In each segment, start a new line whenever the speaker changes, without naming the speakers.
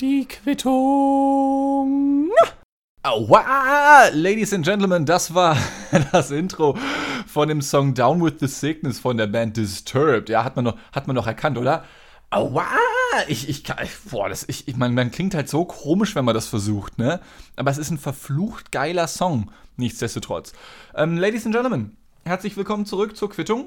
Die Quittung. Aua! Ladies and Gentlemen, das war das Intro von dem Song Down with the Sickness von der Band Disturbed. Ja, hat man noch, hat man noch erkannt, oder? Aua! Ich, ich, boah, das, ich, ich meine, man klingt halt so komisch, wenn man das versucht, ne? Aber es ist ein verflucht geiler Song, nichtsdestotrotz. Ähm, Ladies and Gentlemen, herzlich willkommen zurück zur Quittung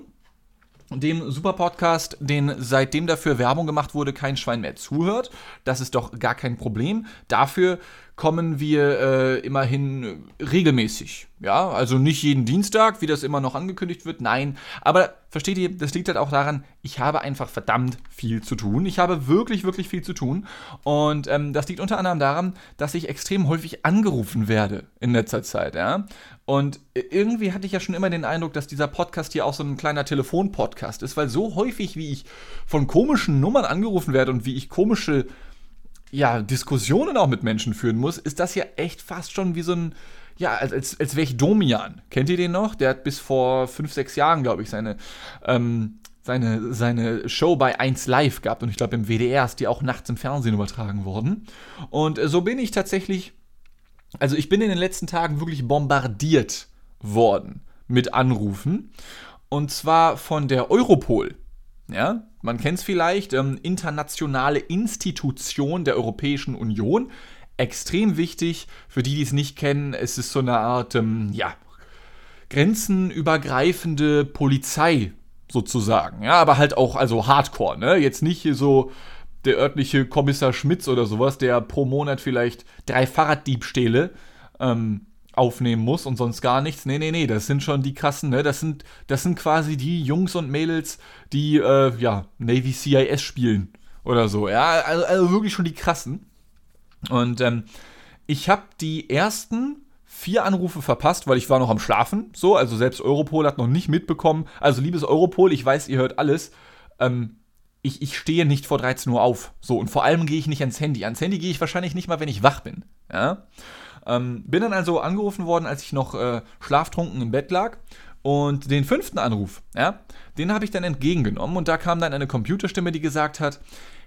dem Super-Podcast, den seitdem dafür Werbung gemacht wurde, kein Schwein mehr zuhört. Das ist doch gar kein Problem. Dafür kommen wir äh, immerhin regelmäßig. Ja, also nicht jeden Dienstag, wie das immer noch angekündigt wird. Nein, aber versteht ihr, das liegt halt auch daran, ich habe einfach verdammt viel zu tun. Ich habe wirklich, wirklich viel zu tun. Und ähm, das liegt unter anderem daran, dass ich extrem häufig angerufen werde in letzter Zeit. Ja? Und irgendwie hatte ich ja schon immer den Eindruck, dass dieser Podcast hier auch so ein kleiner Telefon-Podcast ist, weil so häufig, wie ich von komischen Nummern angerufen werde und wie ich komische ja, Diskussionen auch mit Menschen führen muss, ist das ja echt fast schon wie so ein, ja, als, als, als wäre ich Domian. Kennt ihr den noch? Der hat bis vor fünf, sechs Jahren, glaube ich, seine, ähm, seine, seine Show bei 1 Live gehabt. Und ich glaube, im WDR ist die auch nachts im Fernsehen übertragen worden. Und äh, so bin ich tatsächlich, also ich bin in den letzten Tagen wirklich bombardiert worden mit Anrufen. Und zwar von der Europol. Ja, man kennt es vielleicht, ähm, internationale Institution der Europäischen Union. Extrem wichtig, für die, die es nicht kennen, es ist so eine Art, ähm, ja, grenzenübergreifende Polizei sozusagen. Ja, aber halt auch, also Hardcore, ne? Jetzt nicht so der örtliche Kommissar Schmitz oder sowas, der pro Monat vielleicht drei Fahrraddiebstähle ähm, aufnehmen muss und sonst gar nichts. Nee, nee, nee, das sind schon die krassen, ne? Das sind, das sind quasi die Jungs und Mädels, die, äh, ja, Navy CIS spielen oder so. Ja, also, also wirklich schon die krassen. Und ähm, ich habe die ersten vier Anrufe verpasst, weil ich war noch am Schlafen. So, also selbst Europol hat noch nicht mitbekommen. Also, liebes Europol, ich weiß, ihr hört alles. Ähm, ich, ich stehe nicht vor 13 Uhr auf. So, und vor allem gehe ich nicht ans Handy. Ans Handy gehe ich wahrscheinlich nicht mal, wenn ich wach bin. Ja. Ähm, bin dann also angerufen worden, als ich noch äh, schlaftrunken im Bett lag. Und den fünften Anruf, ja, den habe ich dann entgegengenommen und da kam dann eine Computerstimme, die gesagt hat: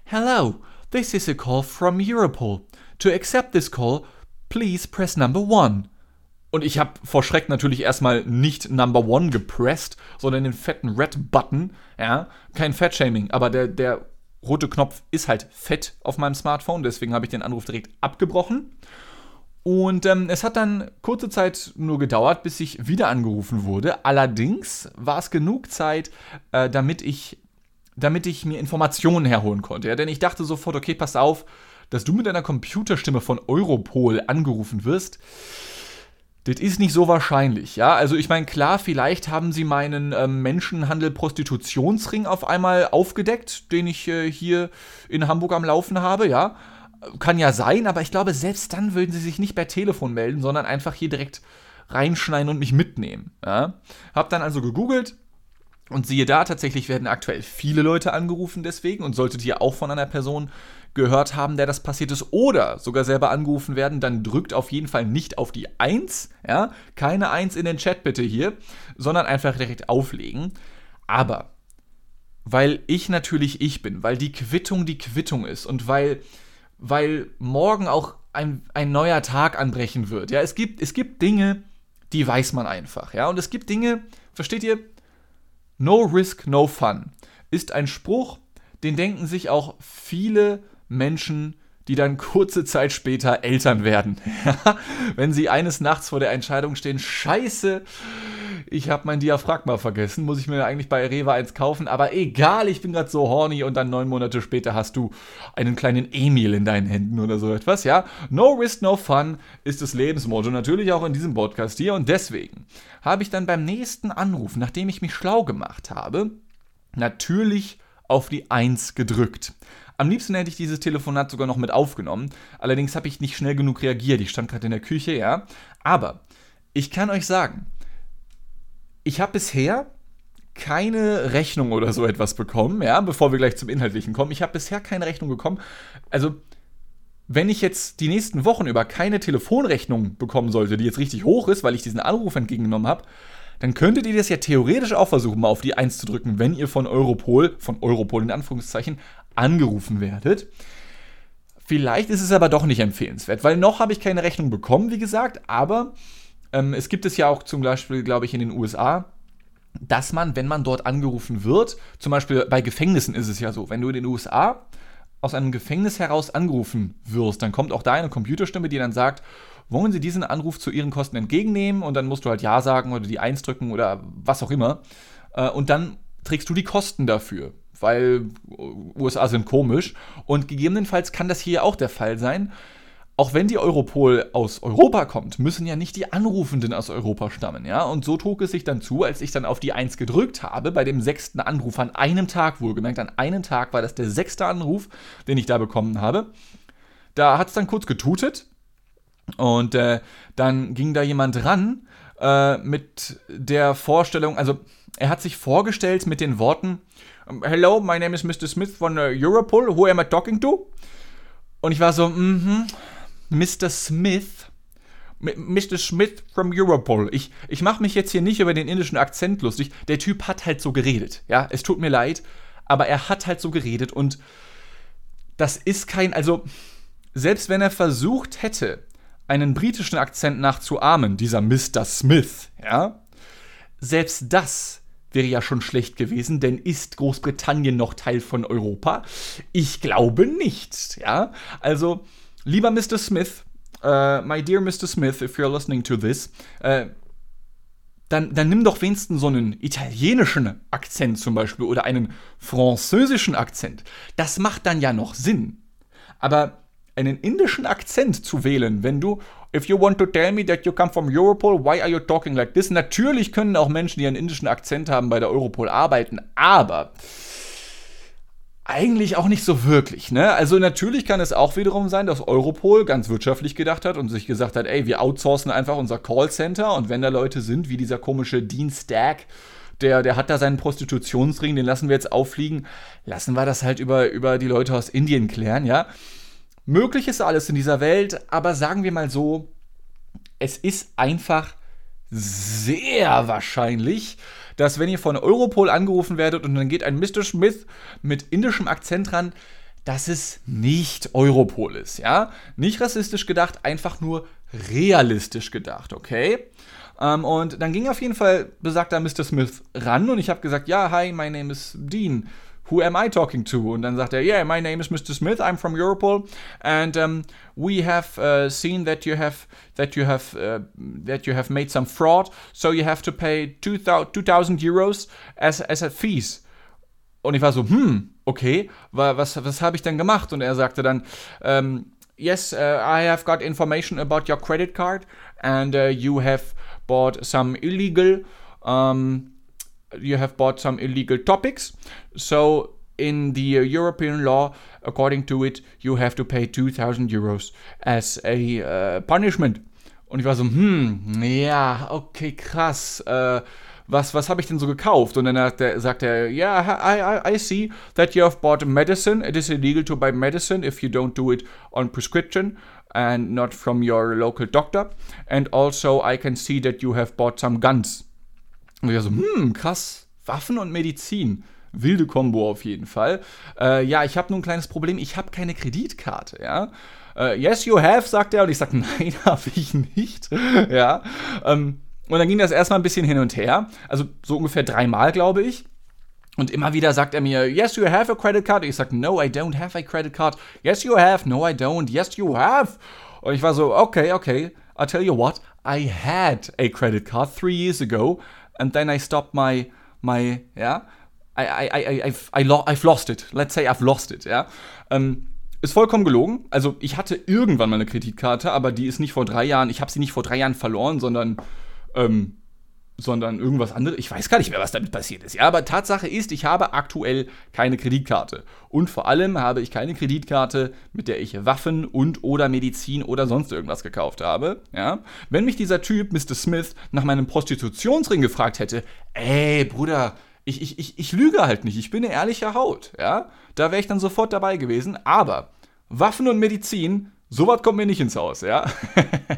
Hello, this is a call from Europol. To accept this call, please press number one. Und ich habe vor Schreck natürlich erstmal nicht Number One gepresst, sondern den fetten Red-Button. Ja, kein Fat-Shaming, aber der, der rote Knopf ist halt fett auf meinem Smartphone, deswegen habe ich den Anruf direkt abgebrochen. Und ähm, es hat dann kurze Zeit nur gedauert, bis ich wieder angerufen wurde. Allerdings war es genug Zeit, äh, damit, ich, damit ich mir Informationen herholen konnte. Ja? Denn ich dachte sofort, okay, pass auf, dass du mit deiner Computerstimme von Europol angerufen wirst. Das ist nicht so wahrscheinlich, ja. Also ich meine, klar, vielleicht haben sie meinen ähm, Menschenhandel-Prostitutionsring auf einmal aufgedeckt, den ich äh, hier in Hamburg am Laufen habe, ja kann ja sein, aber ich glaube, selbst dann würden sie sich nicht per Telefon melden, sondern einfach hier direkt reinschneiden und mich mitnehmen. Ja? Hab dann also gegoogelt und siehe da, tatsächlich werden aktuell viele Leute angerufen deswegen und solltet ihr auch von einer Person gehört haben, der das passiert ist oder sogar selber angerufen werden, dann drückt auf jeden Fall nicht auf die 1, ja, keine 1 in den Chat bitte hier, sondern einfach direkt auflegen. Aber weil ich natürlich ich bin, weil die Quittung die Quittung ist und weil weil morgen auch ein, ein neuer Tag anbrechen wird. Ja, es gibt, es gibt Dinge, die weiß man einfach. Ja, und es gibt Dinge, versteht ihr? No risk, no fun ist ein Spruch, den denken sich auch viele Menschen, die dann kurze Zeit später Eltern werden. Wenn sie eines Nachts vor der Entscheidung stehen, scheiße, ich habe mein Diaphragma vergessen, muss ich mir eigentlich bei Rewe eins kaufen, aber egal, ich bin gerade so horny und dann neun Monate später hast du einen kleinen Emil in deinen Händen oder so etwas, ja. No risk, no fun ist das Lebensmotto, natürlich auch in diesem Podcast hier und deswegen habe ich dann beim nächsten Anruf, nachdem ich mich schlau gemacht habe, natürlich auf die Eins gedrückt. Am liebsten hätte ich dieses Telefonat sogar noch mit aufgenommen. Allerdings habe ich nicht schnell genug reagiert. Ich stand gerade in der Küche, ja. Aber ich kann euch sagen, ich habe bisher keine Rechnung oder so etwas bekommen, ja, bevor wir gleich zum Inhaltlichen kommen. Ich habe bisher keine Rechnung bekommen. Also, wenn ich jetzt die nächsten Wochen über keine Telefonrechnung bekommen sollte, die jetzt richtig hoch ist, weil ich diesen Anruf entgegengenommen habe, dann könntet ihr das ja theoretisch auch versuchen, mal auf die 1 zu drücken, wenn ihr von Europol, von Europol in Anführungszeichen, angerufen werdet. Vielleicht ist es aber doch nicht empfehlenswert, weil noch habe ich keine Rechnung bekommen, wie gesagt, aber ähm, es gibt es ja auch zum Beispiel, glaube ich, in den USA, dass man, wenn man dort angerufen wird, zum Beispiel bei Gefängnissen ist es ja so, wenn du in den USA aus einem Gefängnis heraus angerufen wirst, dann kommt auch da eine Computerstimme, die dann sagt, wollen Sie diesen Anruf zu Ihren Kosten entgegennehmen? Und dann musst du halt Ja sagen oder die Eins drücken oder was auch immer. Äh, und dann trägst du die Kosten dafür, weil USA sind komisch. Und gegebenenfalls kann das hier auch der Fall sein auch wenn die Europol aus Europa kommt, müssen ja nicht die Anrufenden aus Europa stammen, ja? Und so trug es sich dann zu, als ich dann auf die 1 gedrückt habe, bei dem sechsten Anruf an einem Tag, wohlgemerkt, an einem Tag war das der sechste Anruf, den ich da bekommen habe. Da hat es dann kurz getutet und äh, dann ging da jemand ran äh, mit der Vorstellung, also er hat sich vorgestellt mit den Worten, Hello, my name is Mr. Smith von uh, Europol, who am I talking to? Und ich war so, mhm, Mr. Smith. Mr. Smith from Europol. Ich, ich mache mich jetzt hier nicht über den indischen Akzent lustig. Der Typ hat halt so geredet. Ja, es tut mir leid, aber er hat halt so geredet und das ist kein, also selbst wenn er versucht hätte, einen britischen Akzent nachzuahmen, dieser Mr. Smith, ja, selbst das wäre ja schon schlecht gewesen, denn ist Großbritannien noch Teil von Europa? Ich glaube nicht, ja. Also Lieber Mr. Smith, uh, my dear Mr. Smith, if you're listening to this, uh, dann, dann nimm doch wenigstens so einen italienischen Akzent zum Beispiel oder einen französischen Akzent. Das macht dann ja noch Sinn. Aber einen indischen Akzent zu wählen, wenn du, if you want to tell me that you come from Europol, why are you talking like this? Natürlich können auch Menschen, die einen indischen Akzent haben, bei der Europol arbeiten, aber eigentlich auch nicht so wirklich, ne? Also natürlich kann es auch wiederum sein, dass Europol ganz wirtschaftlich gedacht hat und sich gesagt hat, ey, wir outsourcen einfach unser Callcenter und wenn da Leute sind, wie dieser komische Dean Stack, der, der hat da seinen Prostitutionsring, den lassen wir jetzt auffliegen, lassen wir das halt über, über die Leute aus Indien klären, ja? Möglich ist alles in dieser Welt, aber sagen wir mal so, es ist einfach sehr wahrscheinlich, dass wenn ihr von Europol angerufen werdet und dann geht ein Mr. Smith mit indischem Akzent ran, dass es nicht Europol ist, ja? Nicht rassistisch gedacht, einfach nur realistisch gedacht, okay? Ähm, und dann ging auf jeden Fall besagter Mr. Smith ran und ich habe gesagt, ja, hi, my name is Dean who am I talking to? Und dann sagt er, yeah, my name is Mr. Smith, I'm from Europol, and um, we have uh, seen that you have that you have uh, that you have made some fraud, so you have to pay 2000 Euros as as a fees. Und ich war so, hm, okay, was was habe ich denn gemacht? Und er sagte dann, um, yes, uh, I have got information about your credit card, and uh, you have bought some illegal. Um, you have bought some illegal topics. So in the European law, according to it, you have to pay 2000 Euros as a uh, punishment. Und ich war so, hm, ja, okay, krass. Äh, was, was habe ich denn so gekauft? Und dann hat der, sagt er, yeah, I, I, I see that you have bought medicine. It is illegal to buy medicine if you don't do it on prescription and not from your local doctor. And also I can see that you have bought some guns. Und ich so, hm, krass, Waffen und Medizin. Wilde Kombo auf jeden Fall. Äh, ja, ich habe nur ein kleines Problem, ich habe keine Kreditkarte, ja. Äh, yes, you have, sagt er. Und ich sage, nein, habe ich nicht. ja. Ähm, und dann ging das erstmal ein bisschen hin und her. Also so ungefähr dreimal, glaube ich. Und immer wieder sagt er mir, yes, you have a credit card. Ich sage, no, I don't have a credit card. Yes, you have. No, I don't. Yes, you have. Und ich war so, okay, okay. I'll tell you what. I had a credit card three years ago and then I stopped my my yeah I I I I've, I lo I've lost it. Let's say I've lost it. Ja. Ähm, ist vollkommen gelogen. Also ich hatte irgendwann mal eine Kreditkarte, aber die ist nicht vor drei Jahren. Ich habe sie nicht vor drei Jahren verloren, sondern ähm, sondern irgendwas anderes. Ich weiß gar nicht mehr, was damit passiert ist. Ja, aber Tatsache ist, ich habe aktuell keine Kreditkarte. Und vor allem habe ich keine Kreditkarte, mit der ich Waffen und oder Medizin oder sonst irgendwas gekauft habe. Ja, wenn mich dieser Typ, Mr. Smith, nach meinem Prostitutionsring gefragt hätte, ey, Bruder, ich, ich, ich, ich lüge halt nicht, ich bin eine ehrliche Haut. Ja, da wäre ich dann sofort dabei gewesen. Aber Waffen und Medizin, sowas kommt mir nicht ins Haus. Ja,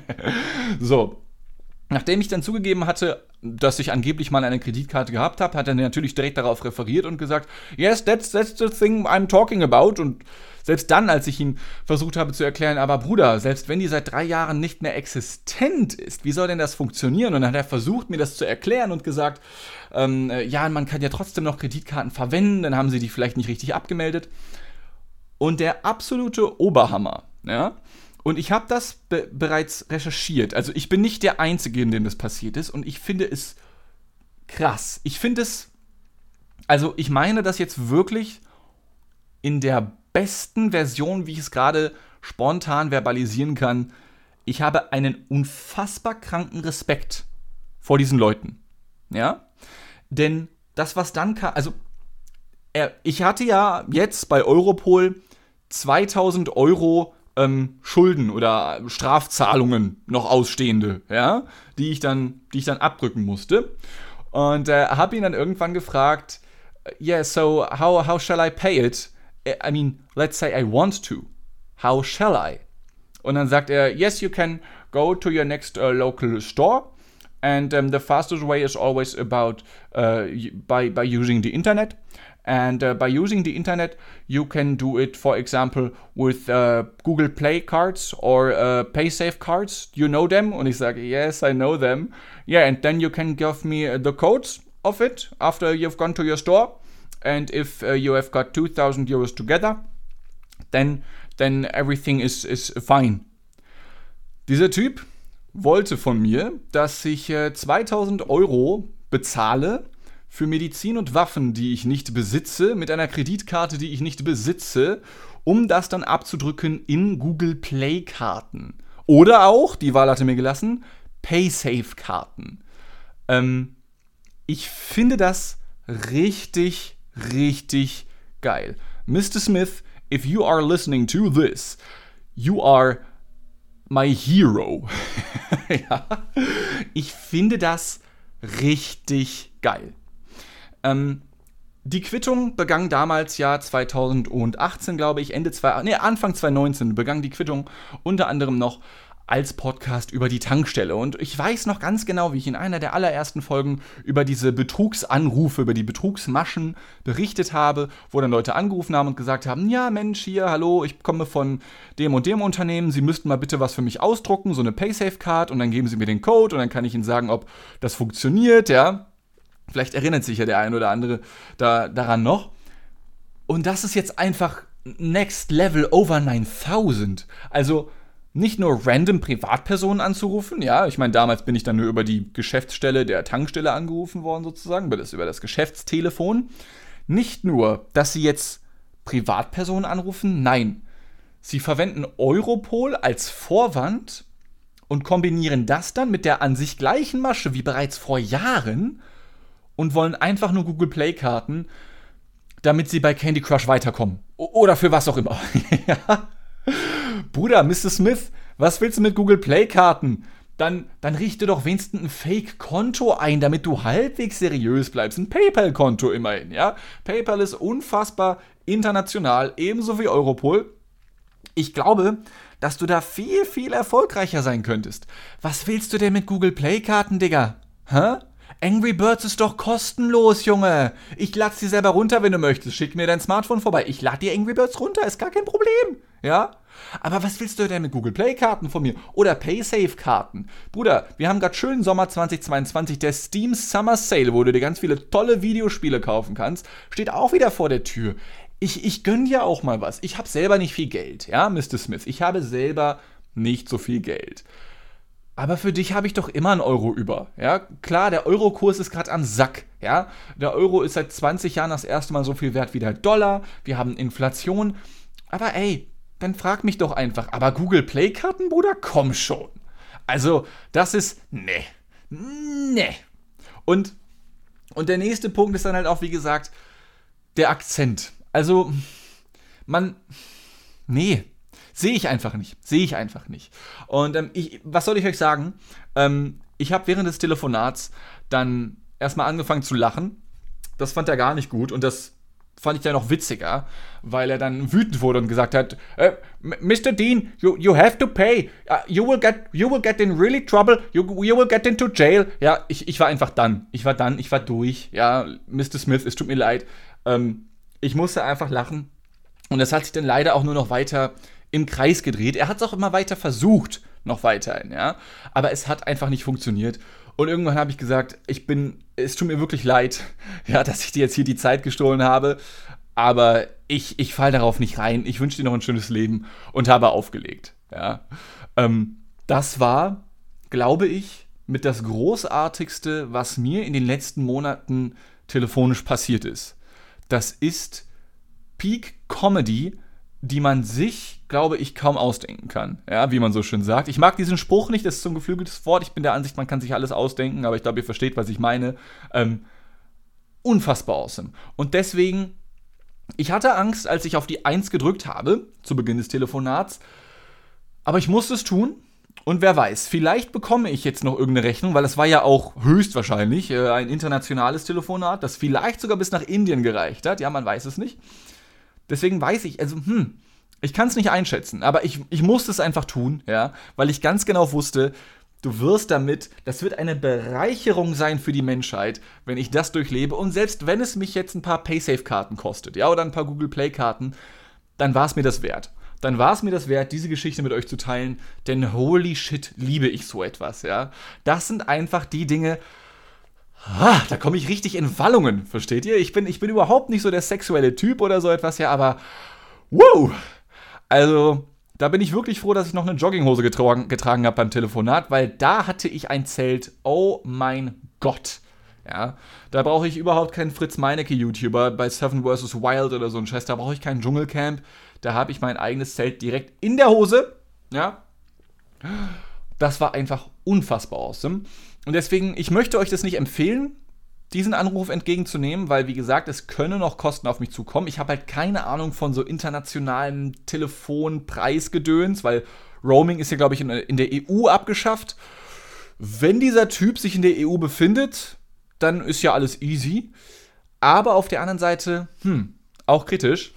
so. Nachdem ich dann zugegeben hatte, dass ich angeblich mal eine Kreditkarte gehabt habe, hat er natürlich direkt darauf referiert und gesagt, yes, that's, that's the thing I'm talking about. Und selbst dann, als ich ihm versucht habe zu erklären, aber Bruder, selbst wenn die seit drei Jahren nicht mehr existent ist, wie soll denn das funktionieren? Und dann hat er versucht, mir das zu erklären und gesagt, ähm, äh, ja, man kann ja trotzdem noch Kreditkarten verwenden, dann haben sie die vielleicht nicht richtig abgemeldet. Und der absolute Oberhammer, ja, und ich habe das be bereits recherchiert. Also ich bin nicht der Einzige, in dem das passiert ist. Und ich finde es krass. Ich finde es. Also ich meine das jetzt wirklich in der besten Version, wie ich es gerade spontan verbalisieren kann. Ich habe einen unfassbar kranken Respekt vor diesen Leuten. Ja? Denn das, was dann kam. Also ich hatte ja jetzt bei Europol 2000 Euro ähm, Schulden oder Strafzahlungen noch ausstehende, ja, die ich dann, die ich dann abdrücken musste. Und äh, habe ihn dann irgendwann gefragt, yeah, so how, how shall I pay it? I mean, let's say I want to. How shall I? Und dann sagt er, yes, you can go to your next uh, local store. And um, the fastest way is always about uh, by, by using the internet. And uh, by using the internet, you can do it, for example, with uh, Google Play cards or uh, PaySafe cards. You know them? Und ich sage, yes, I know them. Yeah, and then you can give me uh, the codes of it after you've gone to your store. And if uh, you have got 2000 euros together, then, then everything is, is fine. Dieser Typ wollte von mir, dass ich äh, 2000 Euro bezahle für Medizin und Waffen, die ich nicht besitze, mit einer Kreditkarte, die ich nicht besitze, um das dann abzudrücken in Google Play Karten. Oder auch, die Wahl hatte mir gelassen, PaySafe-Karten. Ähm, ich finde das richtig, richtig geil. Mr. Smith, if you are listening to this, you are my hero. ja. Ich finde das richtig geil. Ähm, die Quittung begann damals ja 2018, glaube ich, Ende zwei, nee, Anfang 2019 begann die Quittung unter anderem noch als Podcast über die Tankstelle. Und ich weiß noch ganz genau, wie ich in einer der allerersten Folgen über diese Betrugsanrufe, über die Betrugsmaschen berichtet habe, wo dann Leute angerufen haben und gesagt haben, ja Mensch, hier, hallo, ich komme von dem und dem Unternehmen, Sie müssten mal bitte was für mich ausdrucken, so eine Paysafe-Card und dann geben Sie mir den Code und dann kann ich Ihnen sagen, ob das funktioniert, ja. Vielleicht erinnert sich ja der ein oder andere da, daran noch. Und das ist jetzt einfach Next Level over 9000. Also nicht nur random Privatpersonen anzurufen, ja, ich meine, damals bin ich dann nur über die Geschäftsstelle der Tankstelle angerufen worden, sozusagen, das, über das Geschäftstelefon. Nicht nur, dass sie jetzt Privatpersonen anrufen, nein, sie verwenden Europol als Vorwand und kombinieren das dann mit der an sich gleichen Masche wie bereits vor Jahren und wollen einfach nur Google Play Karten, damit sie bei Candy Crush weiterkommen. O oder für was auch immer. ja. Bruder, Mr. Smith, was willst du mit Google Play Karten? Dann, dann richte doch wenigstens ein Fake-Konto ein, damit du halbwegs seriös bleibst. Ein PayPal-Konto immerhin, ja? PayPal ist unfassbar international, ebenso wie Europol. Ich glaube, dass du da viel, viel erfolgreicher sein könntest. Was willst du denn mit Google Play-Karten, Digga? Hä? Angry Birds ist doch kostenlos, Junge. Ich lade sie selber runter, wenn du möchtest. Schick mir dein Smartphone vorbei. Ich lade dir Angry Birds runter, ist gar kein Problem. Ja? Aber was willst du denn mit Google Play Karten von mir? Oder PaySafe Karten? Bruder, wir haben gerade schönen Sommer 2022. Der Steam Summer Sale, wo du dir ganz viele tolle Videospiele kaufen kannst, steht auch wieder vor der Tür. Ich, ich gönn dir auch mal was. Ich habe selber nicht viel Geld, ja, Mr. Smith. Ich habe selber nicht so viel Geld. Aber für dich habe ich doch immer einen Euro über. Ja, klar, der Eurokurs ist gerade am Sack. Ja, der Euro ist seit 20 Jahren das erste Mal so viel wert wie der Dollar. Wir haben Inflation. Aber ey, dann frag mich doch einfach. Aber Google Play Karten, Bruder, komm schon. Also, das ist ne, ne. Und und der nächste Punkt ist dann halt auch, wie gesagt, der Akzent. Also, man, nee, Sehe ich einfach nicht. Sehe ich einfach nicht. Und ähm, ich, was soll ich euch sagen? Ähm, ich habe während des Telefonats dann erstmal angefangen zu lachen. Das fand er gar nicht gut und das fand ich ja noch witziger, weil er dann wütend wurde und gesagt hat, äh, Mr. Dean, you, you have to pay. Uh, you will get you will get in really trouble. You, you will get into jail. Ja, ich, ich war einfach dann. Ich war dann, ich war durch. Ja, Mr. Smith, es tut mir leid. Ähm, ich musste einfach lachen. Und das hat sich dann leider auch nur noch weiter im Kreis gedreht. Er hat es auch immer weiter versucht, noch weiterhin, ja. Aber es hat einfach nicht funktioniert. Und irgendwann habe ich gesagt, ich bin, es tut mir wirklich leid, ja, dass ich dir jetzt hier die Zeit gestohlen habe. Aber ich, ich falle darauf nicht rein. Ich wünsche dir noch ein schönes Leben und habe aufgelegt. Ja. Ähm, das war, glaube ich, mit das Großartigste, was mir in den letzten Monaten telefonisch passiert ist. Das ist Peak Comedy die man sich, glaube ich, kaum ausdenken kann. Ja, wie man so schön sagt. Ich mag diesen Spruch nicht, das ist so ein geflügeltes Wort. Ich bin der Ansicht, man kann sich alles ausdenken, aber ich glaube, ihr versteht, was ich meine. Ähm, unfassbar awesome. Und deswegen, ich hatte Angst, als ich auf die 1 gedrückt habe, zu Beginn des Telefonats, aber ich musste es tun. Und wer weiß, vielleicht bekomme ich jetzt noch irgendeine Rechnung, weil es war ja auch höchstwahrscheinlich äh, ein internationales Telefonat, das vielleicht sogar bis nach Indien gereicht hat. Ja, man weiß es nicht. Deswegen weiß ich, also, hm, ich kann es nicht einschätzen, aber ich, ich musste es einfach tun, ja, weil ich ganz genau wusste, du wirst damit, das wird eine Bereicherung sein für die Menschheit, wenn ich das durchlebe. Und selbst wenn es mich jetzt ein paar Paysafe-Karten kostet, ja, oder ein paar Google Play-Karten, dann war es mir das wert. Dann war es mir das wert, diese Geschichte mit euch zu teilen, denn holy shit, liebe ich so etwas, ja. Das sind einfach die Dinge, Ah, da komme ich richtig in Wallungen, versteht ihr? Ich bin, ich bin überhaupt nicht so der sexuelle Typ oder so etwas, ja, aber wow! Also, da bin ich wirklich froh, dass ich noch eine Jogginghose getragen, getragen habe beim Telefonat, weil da hatte ich ein Zelt. Oh mein Gott. Ja, da brauche ich überhaupt keinen Fritz Meinecke-YouTuber bei Seven vs. Wild oder so ein Scheiß. Da brauche ich kein Dschungelcamp. Da habe ich mein eigenes Zelt direkt in der Hose. Ja. Das war einfach unfassbar awesome. Und deswegen, ich möchte euch das nicht empfehlen, diesen Anruf entgegenzunehmen, weil wie gesagt, es können noch Kosten auf mich zukommen. Ich habe halt keine Ahnung von so internationalen Telefonpreisgedöns, weil Roaming ist ja, glaube ich, in, in der EU abgeschafft. Wenn dieser Typ sich in der EU befindet, dann ist ja alles easy. Aber auf der anderen Seite, hm, auch kritisch.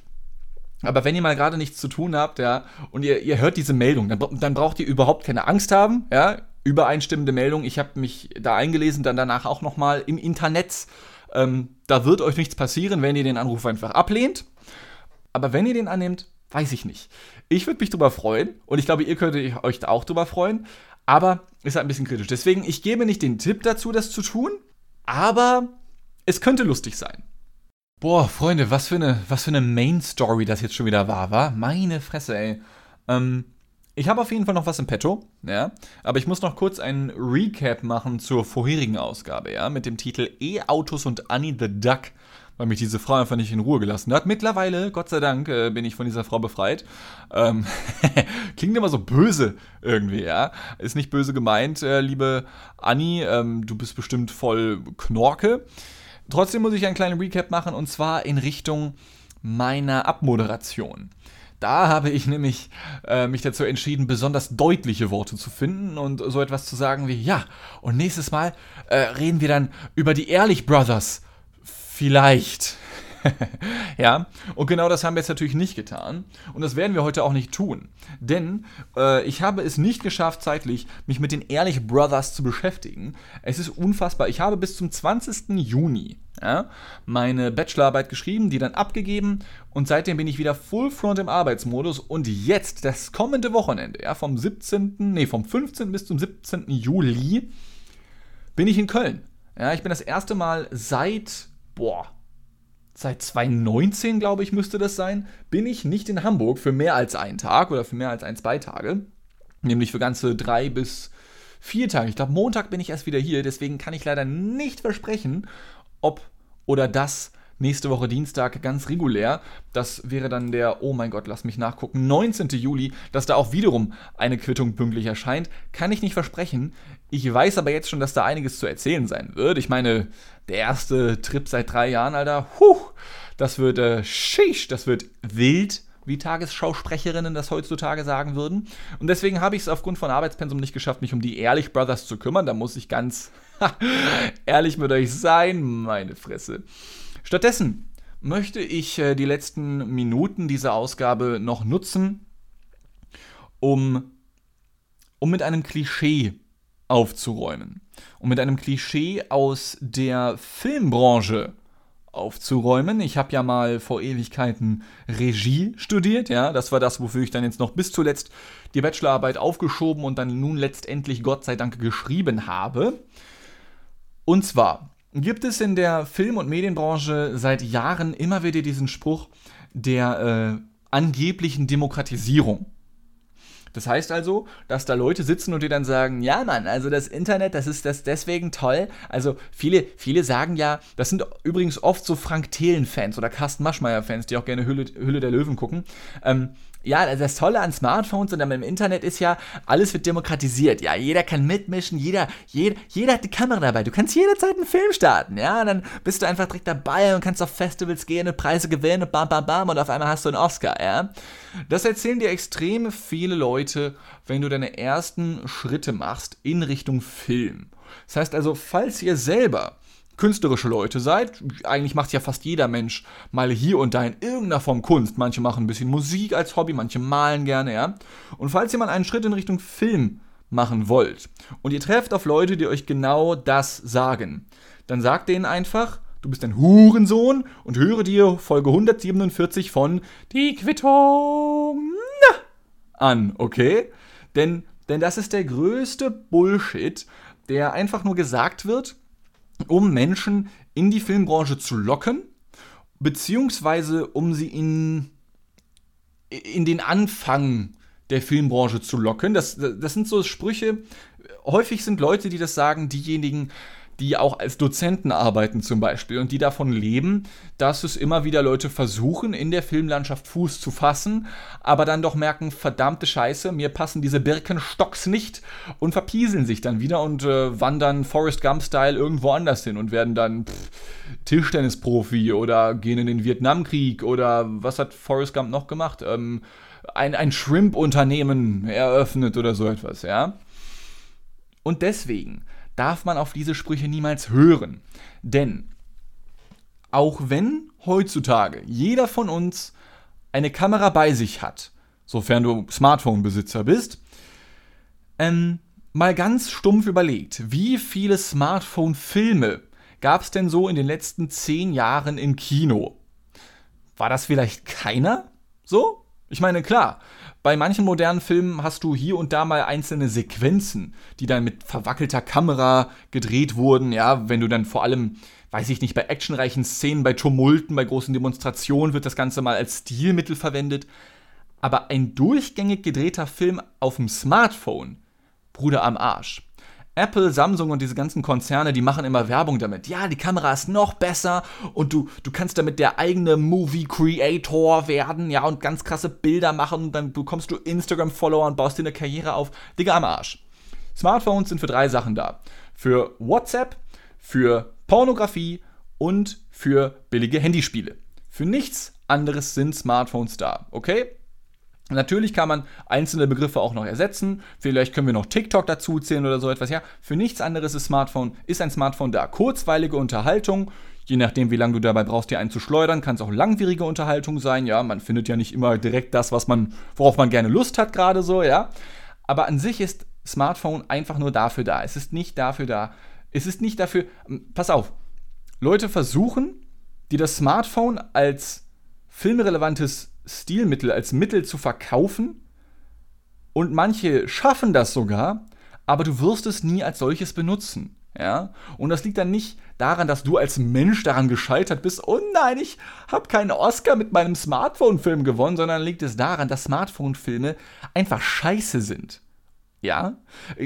Aber wenn ihr mal gerade nichts zu tun habt, ja, und ihr, ihr hört diese Meldung, dann, dann braucht ihr überhaupt keine Angst haben, ja übereinstimmende Meldung. Ich habe mich da eingelesen, dann danach auch nochmal im Internet. Ähm, da wird euch nichts passieren, wenn ihr den Anruf einfach ablehnt. Aber wenn ihr den annehmt, weiß ich nicht. Ich würde mich drüber freuen und ich glaube, ihr könntet euch da auch drüber freuen. Aber ist halt ein bisschen kritisch. Deswegen, ich gebe nicht den Tipp dazu, das zu tun, aber es könnte lustig sein. Boah, Freunde, was für eine, was für eine Main Story das jetzt schon wieder war, war? Meine Fresse, ey. Ähm, ich habe auf jeden Fall noch was im Petto, ja. Aber ich muss noch kurz einen Recap machen zur vorherigen Ausgabe, ja, mit dem Titel E-Autos und Annie the Duck, weil mich diese Frau einfach nicht in Ruhe gelassen hat. Mittlerweile, Gott sei Dank, äh, bin ich von dieser Frau befreit. Ähm, klingt immer so böse irgendwie, ja. Ist nicht böse gemeint, äh, liebe Annie. Ähm, du bist bestimmt voll Knorke. Trotzdem muss ich einen kleinen Recap machen und zwar in Richtung meiner Abmoderation. Da habe ich nämlich äh, mich dazu entschieden, besonders deutliche Worte zu finden und so etwas zu sagen wie, ja, und nächstes Mal äh, reden wir dann über die Ehrlich Brothers. Vielleicht. ja, und genau das haben wir jetzt natürlich nicht getan. Und das werden wir heute auch nicht tun. Denn äh, ich habe es nicht geschafft, zeitlich mich mit den Ehrlich Brothers zu beschäftigen. Es ist unfassbar. Ich habe bis zum 20. Juni ja, meine Bachelorarbeit geschrieben, die dann abgegeben und seitdem bin ich wieder full front im Arbeitsmodus und jetzt, das kommende Wochenende, ja, vom 17., nee, vom 15. bis zum 17. Juli bin ich in Köln. Ja, ich bin das erste Mal seit, boah, seit 2019, glaube ich, müsste das sein, bin ich nicht in Hamburg für mehr als einen Tag oder für mehr als ein, zwei Tage. Nämlich für ganze drei bis vier Tage. Ich glaube, Montag bin ich erst wieder hier, deswegen kann ich leider nicht versprechen, ob oder das nächste Woche Dienstag ganz regulär. Das wäre dann der, oh mein Gott, lass mich nachgucken, 19. Juli, dass da auch wiederum eine Quittung pünktlich erscheint. Kann ich nicht versprechen. Ich weiß aber jetzt schon, dass da einiges zu erzählen sein wird. Ich meine, der erste Trip seit drei Jahren, Alter, huh, das wird, äh, sheesh, das wird wild wie Tagesschausprecherinnen das heutzutage sagen würden. Und deswegen habe ich es aufgrund von Arbeitspensum nicht geschafft, mich um die Ehrlich Brothers zu kümmern. Da muss ich ganz ehrlich mit euch sein, meine Fresse. Stattdessen möchte ich äh, die letzten Minuten dieser Ausgabe noch nutzen, um, um mit einem Klischee aufzuräumen. Um mit einem Klischee aus der Filmbranche aufzuräumen. Ich habe ja mal vor Ewigkeiten Regie studiert, ja, das war das, wofür ich dann jetzt noch bis zuletzt die Bachelorarbeit aufgeschoben und dann nun letztendlich Gott sei Dank geschrieben habe. Und zwar gibt es in der Film- und Medienbranche seit Jahren immer wieder diesen Spruch der äh, angeblichen Demokratisierung. Das heißt also, dass da Leute sitzen und dir dann sagen, ja Mann, also das Internet, das ist das deswegen toll. Also viele, viele sagen ja, das sind übrigens oft so Frank Thelen-Fans oder Carsten Maschmeyer-Fans, die auch gerne Hülle, Hülle der Löwen gucken. Ähm, ja, das Tolle an Smartphones und im Internet ist ja, alles wird demokratisiert. Ja, jeder kann mitmischen, jeder, jeder, jeder hat die Kamera dabei. Du kannst jederzeit einen Film starten. Ja, dann bist du einfach direkt dabei und kannst auf Festivals gehen und Preise gewinnen und bam, bam, bam und auf einmal hast du einen Oscar. Ja, das erzählen dir extrem viele Leute, wenn du deine ersten Schritte machst in Richtung Film. Das heißt also, falls ihr selber künstlerische Leute seid, eigentlich macht ja fast jeder Mensch mal hier und da in irgendeiner Form Kunst. Manche machen ein bisschen Musik als Hobby, manche malen gerne, ja. Und falls ihr mal einen Schritt in Richtung Film machen wollt und ihr trefft auf Leute, die euch genau das sagen, dann sagt denen einfach, du bist ein Hurensohn und höre dir Folge 147 von Die Quittung an, okay? Denn, denn das ist der größte Bullshit, der einfach nur gesagt wird, um Menschen in die Filmbranche zu locken, beziehungsweise um sie in, in den Anfang der Filmbranche zu locken. Das, das sind so Sprüche. Häufig sind Leute, die das sagen, diejenigen, die auch als Dozenten arbeiten zum Beispiel und die davon leben, dass es immer wieder Leute versuchen, in der Filmlandschaft Fuß zu fassen, aber dann doch merken, verdammte Scheiße, mir passen diese Birkenstocks nicht und verpieseln sich dann wieder und äh, wandern Forrest Gump-Style irgendwo anders hin und werden dann pff, Tischtennisprofi oder gehen in den Vietnamkrieg oder was hat Forrest Gump noch gemacht? Ähm, ein, ein Shrimp-Unternehmen eröffnet oder so etwas, ja. Und deswegen darf man auf diese Sprüche niemals hören. Denn auch wenn heutzutage jeder von uns eine Kamera bei sich hat, sofern du Smartphone-Besitzer bist, ähm, mal ganz stumpf überlegt, wie viele Smartphone-Filme gab es denn so in den letzten zehn Jahren im Kino? War das vielleicht keiner? So? Ich meine, klar, bei manchen modernen Filmen hast du hier und da mal einzelne Sequenzen, die dann mit verwackelter Kamera gedreht wurden, ja, wenn du dann vor allem, weiß ich nicht, bei actionreichen Szenen, bei Tumulten, bei großen Demonstrationen wird das Ganze mal als Stilmittel verwendet. Aber ein durchgängig gedrehter Film auf dem Smartphone, Bruder am Arsch. Apple, Samsung und diese ganzen Konzerne, die machen immer Werbung damit. Ja, die Kamera ist noch besser und du, du kannst damit der eigene Movie Creator werden, ja, und ganz krasse Bilder machen. Und dann bekommst du Instagram-Follower und baust dir eine Karriere auf. Digga, am Arsch. Smartphones sind für drei Sachen da. Für WhatsApp, für Pornografie und für billige Handyspiele. Für nichts anderes sind Smartphones da, okay? Natürlich kann man einzelne Begriffe auch noch ersetzen. Vielleicht können wir noch TikTok dazu zählen oder so etwas. Ja, für nichts anderes ist Smartphone, ist ein Smartphone da. Kurzweilige Unterhaltung, je nachdem, wie lange du dabei brauchst, dir einen zu schleudern, kann es auch langwierige Unterhaltung sein. Ja, man findet ja nicht immer direkt das, was man, worauf man gerne Lust hat, gerade so, ja. Aber an sich ist Smartphone einfach nur dafür da. Es ist nicht dafür da. Es ist nicht dafür. Pass auf. Leute versuchen, die das Smartphone als filmrelevantes Stilmittel als Mittel zu verkaufen. Und manche schaffen das sogar, aber du wirst es nie als solches benutzen. Ja? Und das liegt dann nicht daran, dass du als Mensch daran gescheitert bist, oh nein, ich habe keinen Oscar mit meinem Smartphone-Film gewonnen, sondern liegt es daran, dass Smartphone-Filme einfach scheiße sind. Ja,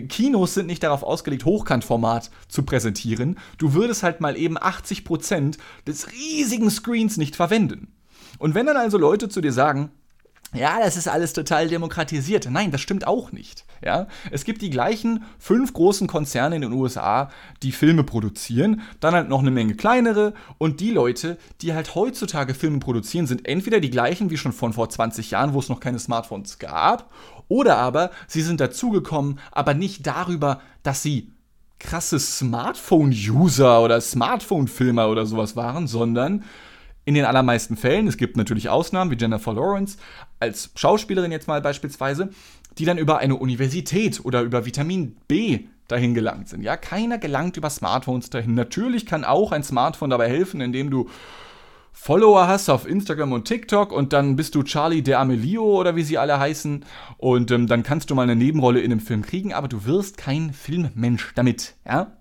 Kinos sind nicht darauf ausgelegt, Hochkantformat zu präsentieren. Du würdest halt mal eben 80% des riesigen Screens nicht verwenden. Und wenn dann also Leute zu dir sagen, ja, das ist alles total demokratisiert. Nein, das stimmt auch nicht. Ja, es gibt die gleichen fünf großen Konzerne in den USA, die Filme produzieren, dann halt noch eine Menge kleinere und die Leute, die halt heutzutage Filme produzieren, sind entweder die gleichen wie schon von vor 20 Jahren, wo es noch keine Smartphones gab, oder aber sie sind dazugekommen, aber nicht darüber, dass sie krasse Smartphone-User oder Smartphone-Filmer oder sowas waren, sondern in den allermeisten Fällen, es gibt natürlich Ausnahmen wie Jennifer Lawrence als Schauspielerin jetzt mal beispielsweise, die dann über eine Universität oder über Vitamin B dahin gelangt sind. Ja, keiner gelangt über Smartphones dahin. Natürlich kann auch ein Smartphone dabei helfen, indem du Follower hast auf Instagram und TikTok und dann bist du Charlie der Amelio oder wie sie alle heißen und ähm, dann kannst du mal eine Nebenrolle in einem Film kriegen, aber du wirst kein Filmmensch damit, ja?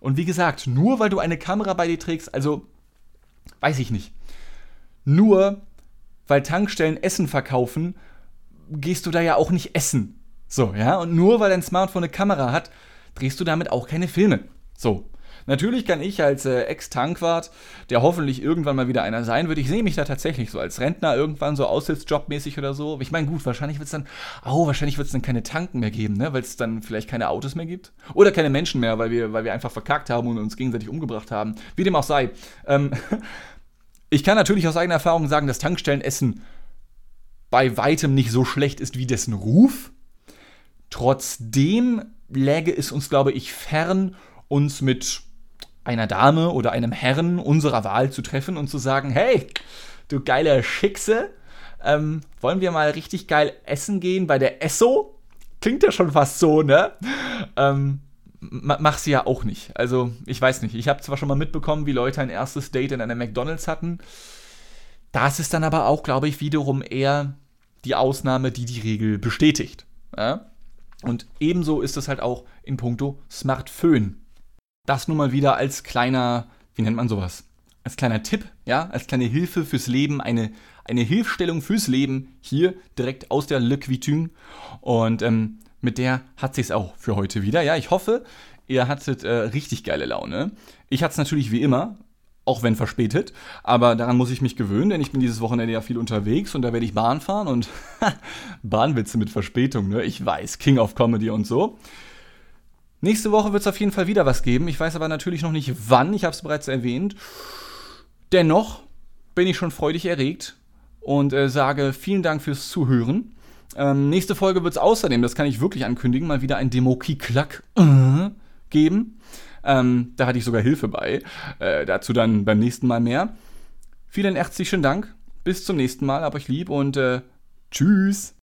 Und wie gesagt, nur weil du eine Kamera bei dir trägst, also weiß ich nicht. Nur weil Tankstellen Essen verkaufen, gehst du da ja auch nicht essen. So, ja? Und nur weil dein Smartphone eine Kamera hat, drehst du damit auch keine Filme. So. Natürlich kann ich als äh, Ex-Tankwart, der hoffentlich irgendwann mal wieder einer sein wird, ich sehe mich da tatsächlich so als Rentner irgendwann so aussitzjobmäßig oder so. Ich meine, gut, wahrscheinlich wird es dann, oh, wahrscheinlich wird es dann keine Tanken mehr geben, ne? weil es dann vielleicht keine Autos mehr gibt. Oder keine Menschen mehr, weil wir, weil wir einfach verkackt haben und uns gegenseitig umgebracht haben. Wie dem auch sei. Ähm, ich kann natürlich aus eigener Erfahrung sagen, dass Tankstellenessen bei weitem nicht so schlecht ist wie dessen Ruf. Trotzdem läge es uns, glaube ich, fern, uns mit einer Dame oder einem Herrn unserer Wahl zu treffen und zu sagen, hey, du geiler Schickse, ähm, wollen wir mal richtig geil essen gehen bei der Esso? Klingt ja schon fast so, ne? Ähm, mach sie ja auch nicht. Also, ich weiß nicht. Ich habe zwar schon mal mitbekommen, wie Leute ein erstes Date in einer McDonalds hatten. Das ist dann aber auch, glaube ich, wiederum eher die Ausnahme, die die Regel bestätigt. Ja? Und ebenso ist es halt auch in puncto Smartphone. Das nun mal wieder als kleiner, wie nennt man sowas? Als kleiner Tipp, ja, als kleine Hilfe fürs Leben, eine, eine Hilfstellung fürs Leben hier direkt aus der Le Quitin. Und ähm, mit der hat sich's auch für heute wieder. Ja, ich hoffe, ihr hattet äh, richtig geile Laune. Ich hatte es natürlich wie immer, auch wenn verspätet. Aber daran muss ich mich gewöhnen, denn ich bin dieses Wochenende ja viel unterwegs und da werde ich Bahn fahren und Bahnwitze mit Verspätung, ne? Ich weiß, King of Comedy und so. Nächste Woche wird es auf jeden Fall wieder was geben. Ich weiß aber natürlich noch nicht wann, ich habe es bereits erwähnt. Dennoch bin ich schon freudig erregt und äh, sage vielen Dank fürs Zuhören. Ähm, nächste Folge wird es außerdem, das kann ich wirklich ankündigen, mal wieder ein Demoki-Klack äh, geben. Ähm, da hatte ich sogar Hilfe bei. Äh, dazu dann beim nächsten Mal mehr. Vielen herzlichen Dank. Bis zum nächsten Mal. Hab euch lieb und äh, tschüss.